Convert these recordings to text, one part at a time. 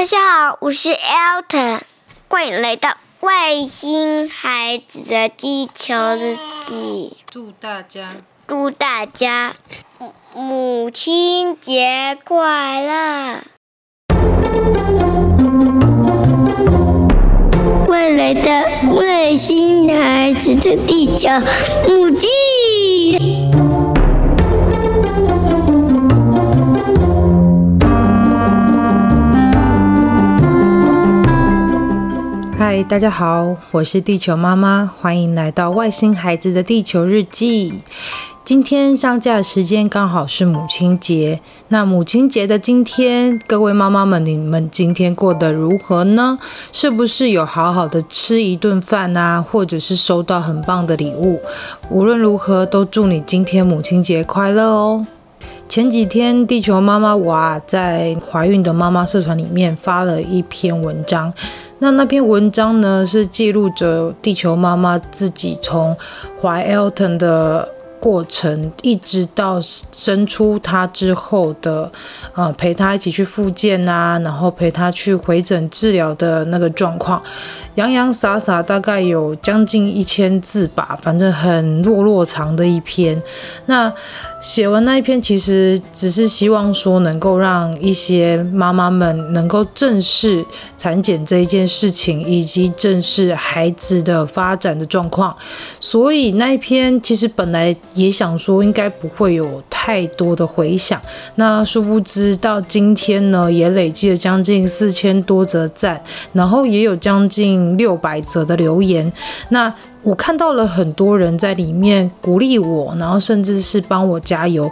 大家好，我是 Alton，欢迎来到外星孩子的地球日记。祝大家，祝大家母亲节快乐！未来的外星孩子的地球母亲。嗨，大家好，我是地球妈妈，欢迎来到外星孩子的地球日记。今天上架的时间刚好是母亲节，那母亲节的今天，各位妈妈们，你们今天过得如何呢？是不是有好好的吃一顿饭啊，或者是收到很棒的礼物？无论如何，都祝你今天母亲节快乐哦。前几天，地球妈妈我啊，在怀孕的妈妈社团里面发了一篇文章。那那篇文章呢，是记录着地球妈妈自己从怀 Elton 的过程，一直到生出他之后的，呃，陪他一起去复健啊，然后陪他去回诊治疗的那个状况。洋洋洒洒大概有将近一千字吧，反正很落落长的一篇。那写完那一篇，其实只是希望说能够让一些妈妈们能够正视产检这一件事情，以及正视孩子的发展的状况。所以那一篇其实本来也想说应该不会有太多的回响。那殊不知到今天呢，也累积了将近四千多则赞，然后也有将近。六百则的留言，那我看到了很多人在里面鼓励我，然后甚至是帮我加油。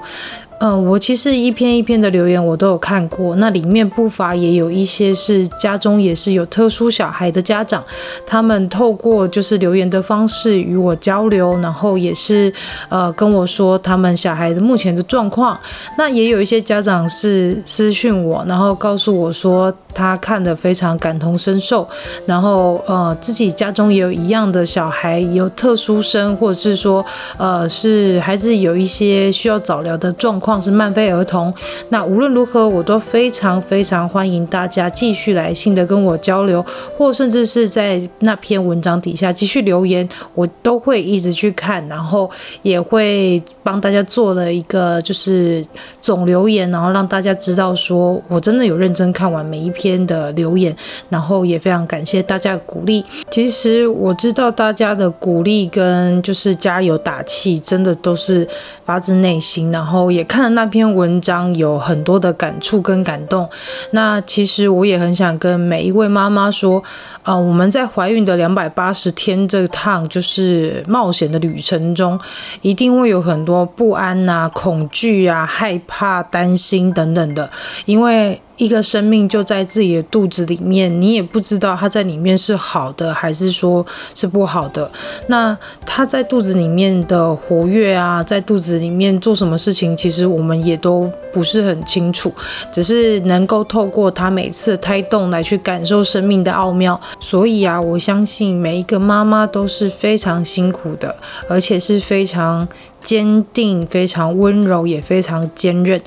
嗯，我其实一篇一篇的留言我都有看过，那里面不乏也有一些是家中也是有特殊小孩的家长，他们透过就是留言的方式与我交流，然后也是呃跟我说他们小孩的目前的状况。那也有一些家长是私讯我，然后告诉我说他看得非常感同身受，然后呃自己家中也有一样的小孩有特殊生，或者是说呃是孩子有一些需要早疗的状况。是慢飞儿童，那无论如何，我都非常非常欢迎大家继续来信的跟我交流，或甚至是在那篇文章底下继续留言，我都会一直去看，然后也会帮大家做了一个就是总留言，然后让大家知道说我真的有认真看完每一篇边的留言，然后也非常感谢大家的鼓励。其实我知道大家的鼓励跟就是加油打气，真的都是发自内心，然后也看。了那篇文章，有很多的感触跟感动。那其实我也很想跟每一位妈妈说，呃，我们在怀孕的两百八十天这趟就是冒险的旅程中，一定会有很多不安啊、恐惧啊、害怕、担心等等的，因为。一个生命就在自己的肚子里面，你也不知道他在里面是好的还是说是不好的。那他在肚子里面的活跃啊，在肚子里面做什么事情，其实我们也都不是很清楚，只是能够透过他每次胎动来去感受生命的奥妙。所以啊，我相信每一个妈妈都是非常辛苦的，而且是非常坚定、非常温柔，也非常坚韧。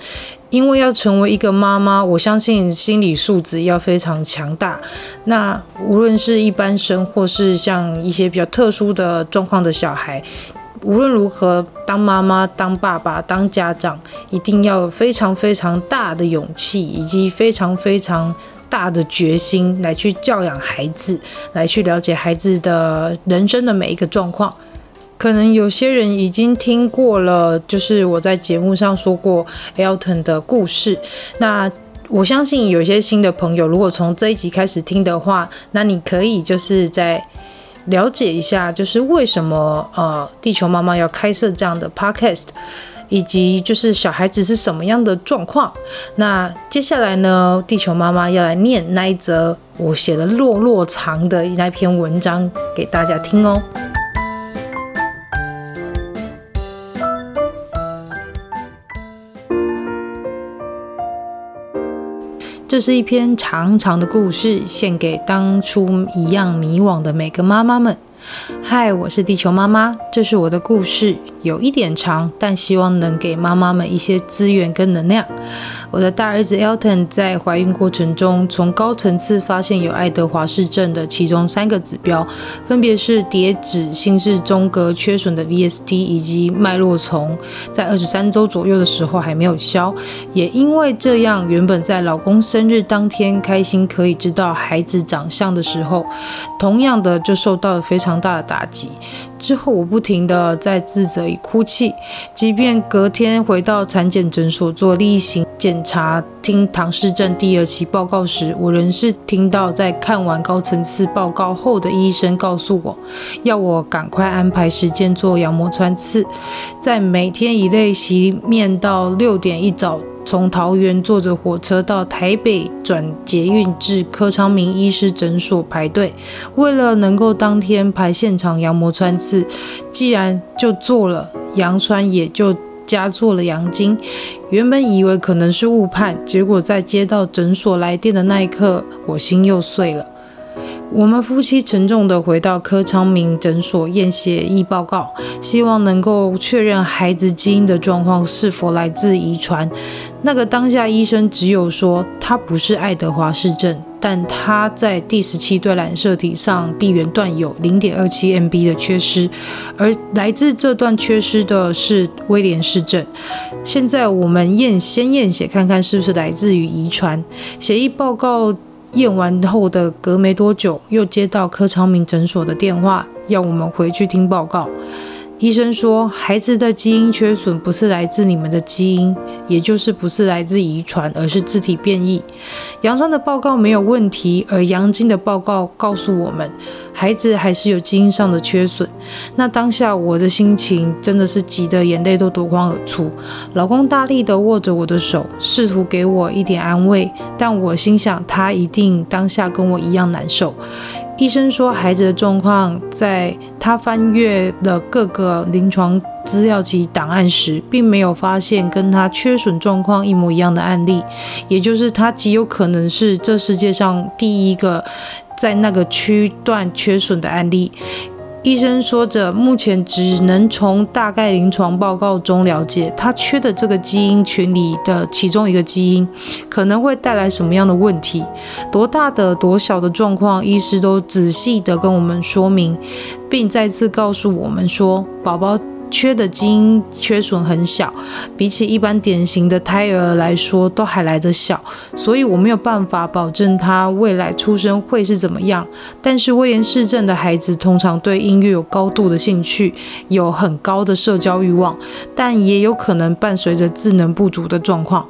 因为要成为一个妈妈，我相信心理素质要非常强大。那无论是一般生，或是像一些比较特殊的状况的小孩，无论如何，当妈妈、当爸爸、当家长，一定要有非常非常大的勇气，以及非常非常大的决心，来去教养孩子，来去了解孩子的人生的每一个状况。可能有些人已经听过了，就是我在节目上说过 Elton 的故事。那我相信有些新的朋友，如果从这一集开始听的话，那你可以就是在了解一下，就是为什么呃地球妈妈要开设这样的 Podcast，以及就是小孩子是什么样的状况。那接下来呢，地球妈妈要来念那一则我写的落落长的那篇文章给大家听哦。这是一篇长长的故事，献给当初一样迷惘的每个妈妈们。嗨，我是地球妈妈，这是我的故事，有一点长，但希望能给妈妈们一些资源跟能量。我的大儿子 Elton 在怀孕过程中，从高层次发现有爱德华氏症的其中三个指标，分别是叠脂、心室中隔缺损的 VSD 以及脉络丛，在二十三周左右的时候还没有消。也因为这样，原本在老公生日当天开心可以知道孩子长相的时候，同样的就受到了非常强大的打击。之后我不停地在自责与哭泣，即便隔天回到产检诊所做例行检查，听唐氏症第二期报告时，我仍是听到在看完高层次报告后的医生告诉我，要我赶快安排时间做羊膜穿刺，在每天以泪洗面到六点一早。从桃园坐着火车到台北转捷运至柯昌明医师诊所排队，为了能够当天排现场羊膜穿刺，既然就做了羊穿，也就加做了羊精。原本以为可能是误判，结果在接到诊所来电的那一刻，我心又碎了。我们夫妻沉重地回到柯昌明诊所验血液报告，希望能够确认孩子基因的状况是否来自遗传。那个当下医生只有说他不是爱德华氏症，但他在第十七对染色体上臂缘段有零点二七 MB 的缺失，而来自这段缺失的是威廉氏症。现在我们验先验血看看是不是来自于遗传。血液报告。验完后的隔没多久，又接到柯昌明诊所的电话，要我们回去听报告。医生说，孩子的基因缺损不是来自你们的基因，也就是不是来自遗传，而是自体变异。羊穿的报告没有问题，而羊精的报告告诉我们，孩子还是有基因上的缺损。那当下我的心情真的是急得眼泪都夺眶而出。老公大力地握着我的手，试图给我一点安慰，但我心想他一定当下跟我一样难受。医生说，孩子的状况在他翻阅了各个临床资料及档案时，并没有发现跟他缺损状况一模一样的案例，也就是他极有可能是这世界上第一个在那个区段缺损的案例。医生说着，目前只能从大概临床报告中了解，他缺的这个基因群里的其中一个基因，可能会带来什么样的问题，多大的、多小的状况，医师都仔细的跟我们说明，并再次告诉我们说，宝宝。缺的基因缺损很小，比起一般典型的胎儿来说都还来得小，所以我没有办法保证他未来出生会是怎么样。但是威廉氏症的孩子通常对音乐有高度的兴趣，有很高的社交欲望，但也有可能伴随着智能不足的状况。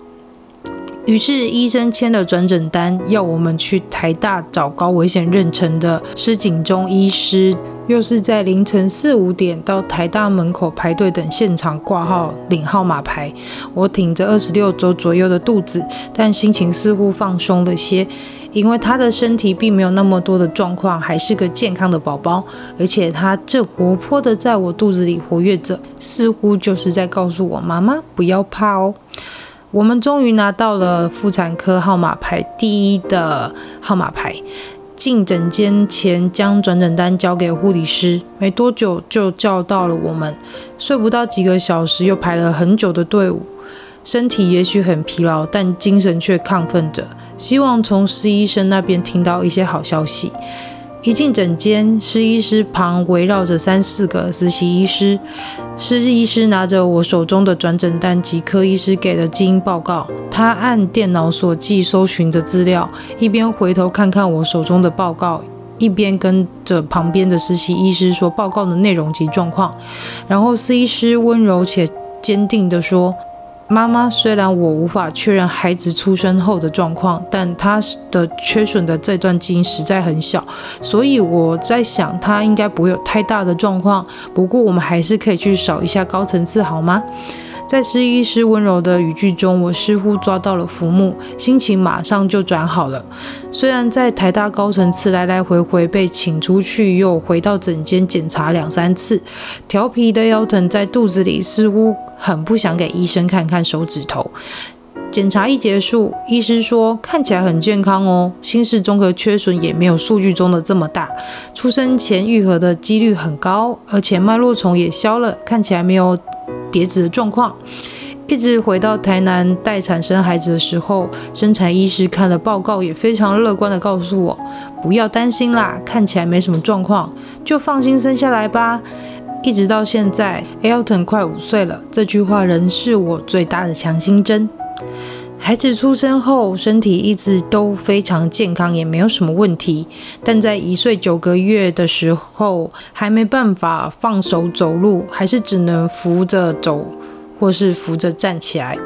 于是医生签了转诊单，要我们去台大找高危险妊娠的施景中医师。又是在凌晨四五点到台大门口排队等现场挂号领号码牌。我挺着二十六周左右的肚子，但心情似乎放松了些，因为他的身体并没有那么多的状况，还是个健康的宝宝，而且他正活泼的在我肚子里活跃着，似乎就是在告诉我妈妈不要怕哦。我们终于拿到了妇产科号码牌第一的号码牌。进诊间前，将转诊单交给护理师，没多久就叫到了我们。睡不到几个小时，又排了很久的队伍，身体也许很疲劳，但精神却亢奋着，希望从施医生那边听到一些好消息。一进诊间，施医师旁围绕着三四个实习医师。施医师拿着我手中的转诊单及科医师给的基因报告，他按电脑所记搜寻着资料，一边回头看看我手中的报告，一边跟着旁边的实习医师说报告的内容及状况。然后施医师温柔且坚定地说。妈妈，虽然我无法确认孩子出生后的状况，但他的缺损的这段基因实在很小，所以我在想他应该不会有太大的状况。不过我们还是可以去扫一下高层次，好吗？在施医师温柔的语句中，我似乎抓到了浮木，心情马上就转好了。虽然在台大高层次来来回回被请出去，又回到诊间检查两三次，调皮的腰疼在肚子里似乎很不想给医生看看手指头。检查一结束，医师说看起来很健康哦，心室综合缺损也没有数据中的这么大，出生前愈合的几率很高，而且脉络丛也消了，看起来没有叠子的状况。一直回到台南待产生孩子的时候，生产医师看了报告也非常乐观地告诉我，不要担心啦，看起来没什么状况，就放心生下来吧。一直到现在，Alton 快五岁了，这句话仍是我最大的强心针。孩子出生后，身体一直都非常健康，也没有什么问题。但在一岁九个月的时候，还没办法放手走路，还是只能扶着走，或是扶着站起来。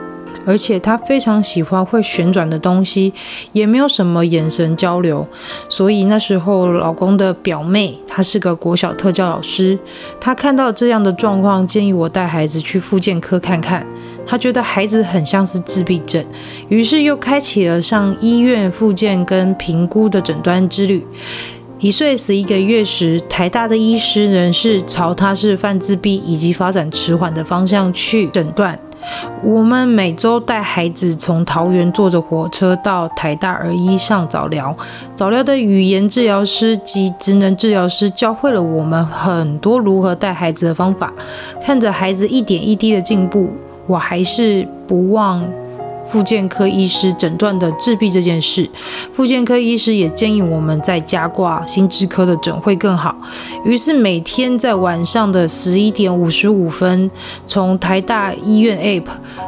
而且他非常喜欢会旋转的东西，也没有什么眼神交流。所以那时候，老公的表妹，她是个国小特教老师，她看到这样的状况，建议我带孩子去复健科看看。他觉得孩子很像是自闭症，于是又开启了上医院复健跟评估的诊断之旅。一岁十一个月时，台大的医师仍是朝他是泛自闭以及发展迟缓的方向去诊断。我们每周带孩子从桃园坐着火车到台大儿医上早疗，早疗的语言治疗师及职能治疗师教会了我们很多如何带孩子的方法。看着孩子一点一滴的进步。我还是不忘。复健科医师诊断的自闭这件事，复健科医师也建议我们在家挂心智科的诊会更好。于是每天在晚上的十一点五十五分，从台大医院 App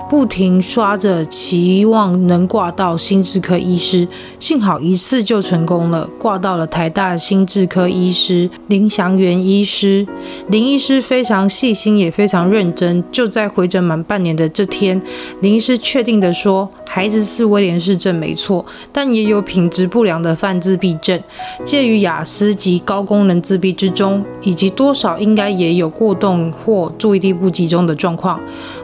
不停刷着，期望能挂到心智科医师。幸好一次就成功了，挂到了台大心智科医师林祥元医师。林医师非常细心，也非常认真。就在回诊满半年的这天，林医师确定的说。说孩子是威廉氏症没错，但也有品质不良的泛自闭症，介于雅思及高功能自闭之中，以及多少应该也有过动或注意力不集中的状况。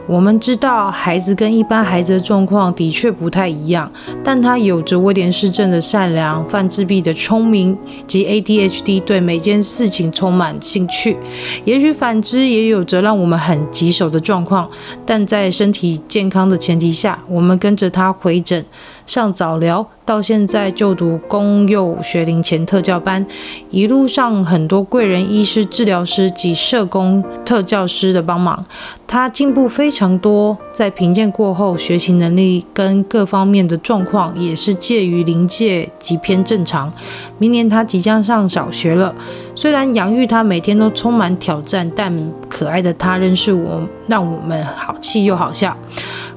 我们知道孩子跟一般孩子的状况的确不太一样，但他有着威廉氏症的善良、泛自闭的聪明及 ADHD 对每件事情充满兴趣。也许反之也有着让我们很棘手的状况，但在身体健康的前提下，我们。跟着他回诊。上早疗到现在就读公幼学龄前特教班，一路上很多贵人医师、治疗师及社工、特教师的帮忙，他进步非常多。在评鉴过后，学习能力跟各方面的状况也是介于临界及偏正常。明年他即将上小学了，虽然养育他每天都充满挑战，但可爱的他认识我让我们好气又好笑。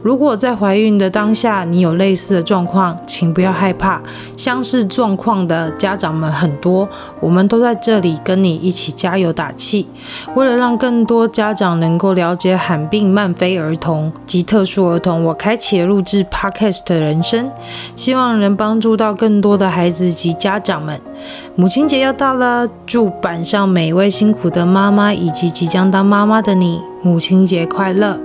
如果在怀孕的当下，你有类似的状况，请不要害怕。相似状况的家长们很多，我们都在这里跟你一起加油打气。为了让更多家长能够了解罕病慢飞儿童及特殊儿童，我开启了录制 Podcast 的人生，希望能帮助到更多的孩子及家长们。母亲节要到了，祝板上每一位辛苦的妈妈以及即将当妈妈的你，母亲节快乐。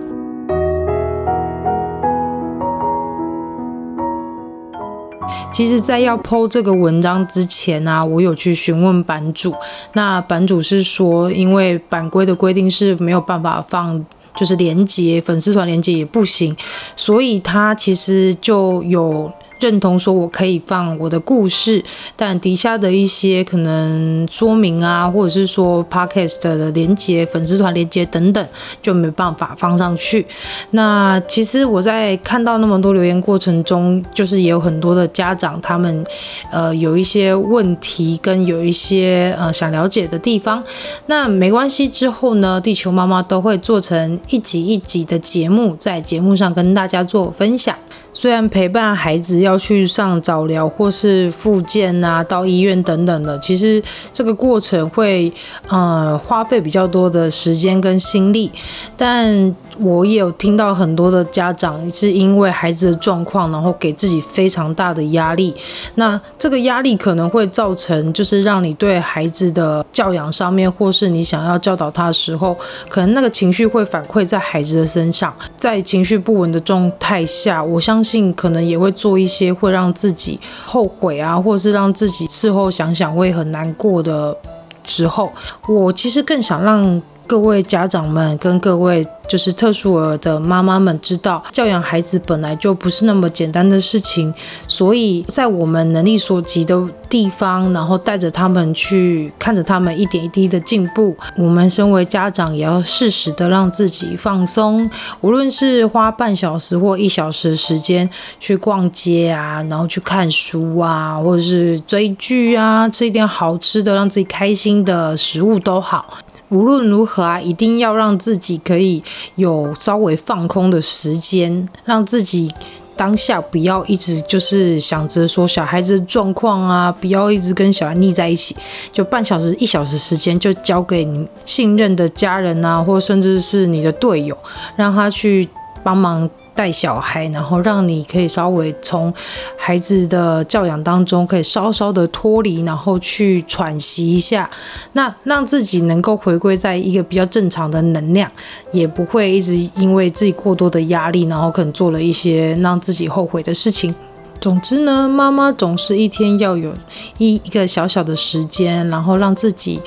其实，在要剖这个文章之前啊，我有去询问版主。那版主是说，因为版规的规定是没有办法放，就是连接粉丝团连接也不行，所以他其实就有。认同说，我可以放我的故事，但底下的一些可能说明啊，或者是说 podcast 的连接、粉丝团连接等等，就没办法放上去。那其实我在看到那么多留言过程中，就是也有很多的家长，他们呃有一些问题跟有一些呃想了解的地方。那没关系，之后呢，地球妈妈都会做成一集一集的节目，在节目上跟大家做分享。虽然陪伴孩子要去上早疗或是复健啊，到医院等等的，其实这个过程会呃花费比较多的时间跟心力，但我也有听到很多的家长是因为孩子的状况，然后给自己非常大的压力。那这个压力可能会造成，就是让你对孩子的教养上面，或是你想要教导他的时候，可能那个情绪会反馈在孩子的身上，在情绪不稳的状态下，我相可能也会做一些会让自己后悔啊，或者是让自己事后想想会很难过的时候。我其实更想让各位家长们跟各位就是特殊儿的妈妈们知道，教养孩子本来就不是那么简单的事情，所以在我们能力所及的地方，然后带着他们去看着他们一点一滴的进步。我们身为家长，也要适时的让自己放松，无论是花半小时或一小时时间去逛街啊，然后去看书啊，或者是追剧啊，吃一点好吃的，让自己开心的食物都好。无论如何啊，一定要让自己可以有稍微放空的时间，让自己当下不要一直就是想着说小孩子的状况啊，不要一直跟小孩腻在一起，就半小时、一小时时间就交给你信任的家人啊，或甚至是你的队友，让他去帮忙。带小孩，然后让你可以稍微从孩子的教养当中可以稍稍的脱离，然后去喘息一下，那让自己能够回归在一个比较正常的能量，也不会一直因为自己过多的压力，然后可能做了一些让自己后悔的事情。总之呢，妈妈总是一天要有一一个小小的时间，然后让自己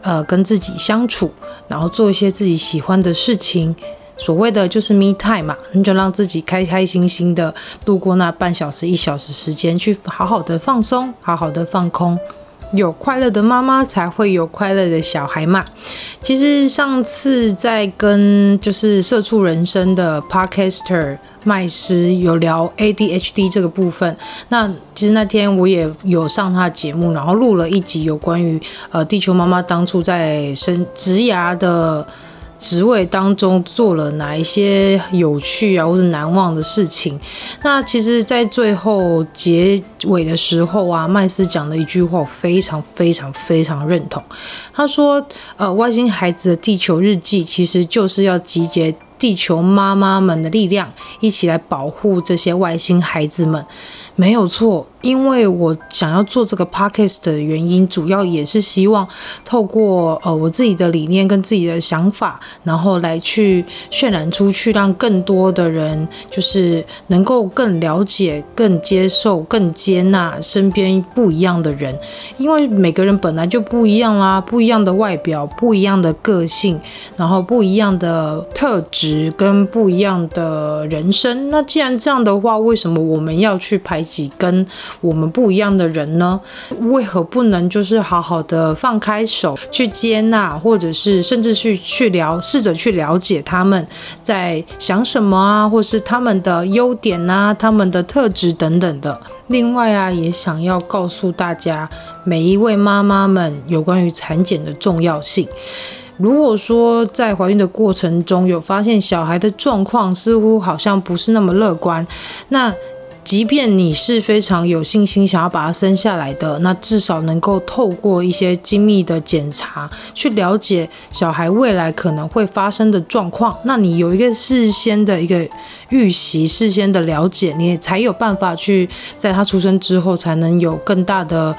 呃跟自己相处，然后做一些自己喜欢的事情。所谓的就是 me time 嘛，你就让自己开开心心的度过那半小时、一小时时间，去好好的放松，好好的放空。有快乐的妈妈才会有快乐的小孩嘛。其实上次在跟就是社畜人生的 Podcaster 麦斯有聊 ADHD 这个部分，那其实那天我也有上他的节目，然后录了一集有关于呃地球妈妈当初在生职涯的。职位当中做了哪一些有趣啊，或是难忘的事情？那其实，在最后结尾的时候啊，麦斯讲的一句话，我非常非常非常认同。他说：“呃，外星孩子的地球日记，其实就是要集结地球妈妈们的力量，一起来保护这些外星孩子们。”没有错。因为我想要做这个 podcast 的原因，主要也是希望透过呃我自己的理念跟自己的想法，然后来去渲染出去，让更多的人就是能够更了解、更接受、更接纳身边不一样的人。因为每个人本来就不一样啦，不一样的外表，不一样的个性，然后不一样的特质跟不一样的人生。那既然这样的话，为什么我们要去排挤跟我们不一样的人呢？为何不能就是好好的放开手去接纳，或者是甚至去去聊，试着去了解他们在想什么啊，或是他们的优点啊，他们的特质等等的。另外啊，也想要告诉大家，每一位妈妈们有关于产检的重要性。如果说在怀孕的过程中有发现小孩的状况似乎好像不是那么乐观，那即便你是非常有信心想要把它生下来的，那至少能够透过一些精密的检查，去了解小孩未来可能会发生的状况。那你有一个事先的一个预习，事先的了解，你才有办法去在他出生之后，才能有更大的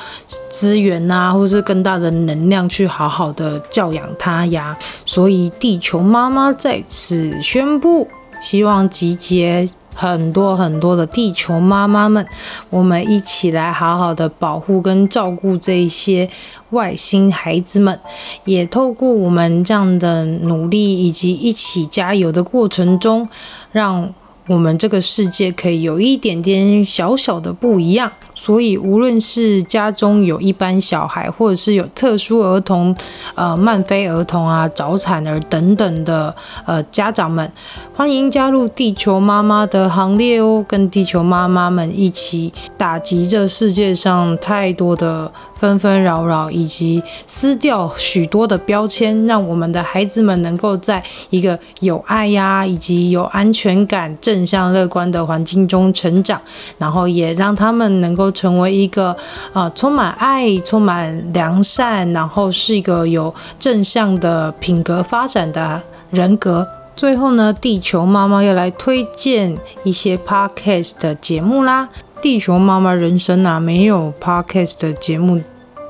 资源呐，或是更大的能量去好好的教养他呀。所以，地球妈妈在此宣布，希望集结。很多很多的地球妈妈们，我们一起来好好的保护跟照顾这一些外星孩子们，也透过我们这样的努力以及一起加油的过程中，让我们这个世界可以有一点点小小的不一样。所以，无论是家中有一般小孩，或者是有特殊儿童、呃慢飞儿童啊、早产儿等等的呃家长们，欢迎加入地球妈妈的行列哦，跟地球妈妈们一起打击这世界上太多的纷纷扰扰，以及撕掉许多的标签，让我们的孩子们能够在一个有爱呀，以及有安全感、正向乐观的环境中成长，然后也让他们能够。成为一个啊、充满爱、充满良善，然后是一个有正向的品格发展的人格。最后呢，地球妈妈要来推荐一些 podcast 的节目啦。地球妈妈人生啊，没有 podcast 的节目。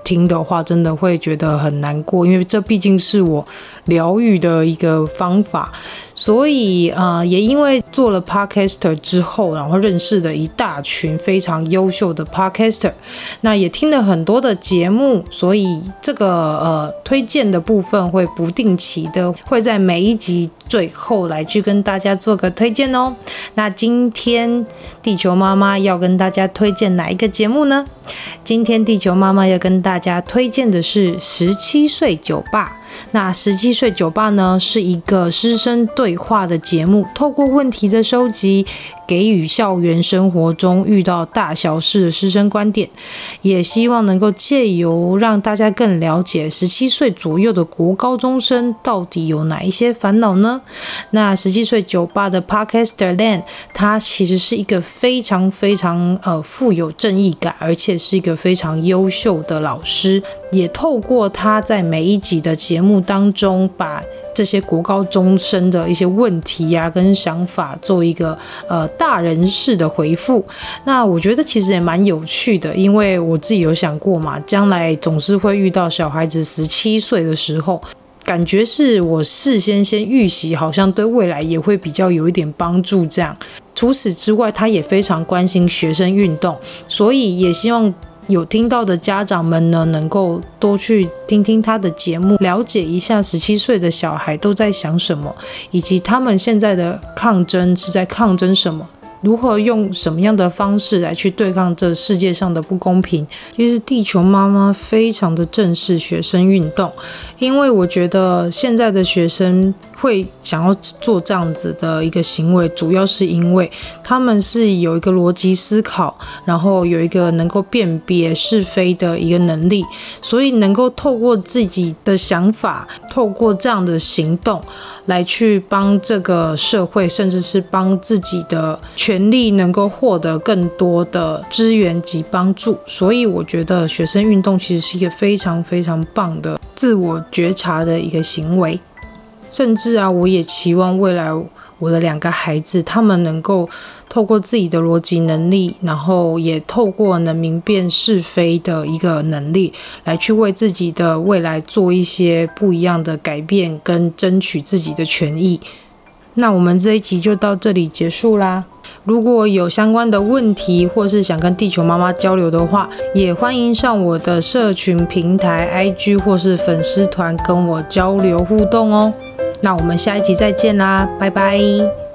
听的话，真的会觉得很难过，因为这毕竟是我疗愈的一个方法。所以、呃，也因为做了 Podcaster 之后，然后认识了一大群非常优秀的 Podcaster，那也听了很多的节目，所以这个呃推荐的部分会不定期的会在每一集。最后来去跟大家做个推荐哦。那今天地球妈妈要跟大家推荐哪一个节目呢？今天地球妈妈要跟大家推荐的是十七岁酒吧。那十七岁酒吧呢，是一个师生对话的节目，透过问题的收集，给予校园生活中遇到大小事的师生观点，也希望能够借由让大家更了解十七岁左右的国高中生到底有哪一些烦恼呢？那十七岁酒吧的 Podcaster Lan，他其实是一个非常非常呃富有正义感，而且是一个非常优秀的老师，也透过他在每一集的节目当中把。这些国高中生的一些问题呀、跟想法做一个呃大人士的回复，那我觉得其实也蛮有趣的，因为我自己有想过嘛，将来总是会遇到小孩子十七岁的时候，感觉是我事先先预习，好像对未来也会比较有一点帮助。这样，除此之外，他也非常关心学生运动，所以也希望。有听到的家长们呢，能够多去听听他的节目，了解一下十七岁的小孩都在想什么，以及他们现在的抗争是在抗争什么。如何用什么样的方式来去对抗这世界上的不公平？其实地球妈妈非常的正视学生运动，因为我觉得现在的学生会想要做这样子的一个行为，主要是因为他们是有一个逻辑思考，然后有一个能够辨别是非的一个能力，所以能够透过自己的想法，透过这样的行动来去帮这个社会，甚至是帮自己的。权利能够获得更多的资源及帮助，所以我觉得学生运动其实是一个非常非常棒的自我觉察的一个行为。甚至啊，我也期望未来我的两个孩子，他们能够透过自己的逻辑能力，然后也透过能明辨是非的一个能力，来去为自己的未来做一些不一样的改变，跟争取自己的权益。那我们这一集就到这里结束啦。如果有相关的问题，或是想跟地球妈妈交流的话，也欢迎上我的社群平台 IG 或是粉丝团跟我交流互动哦。那我们下一集再见啦，拜拜。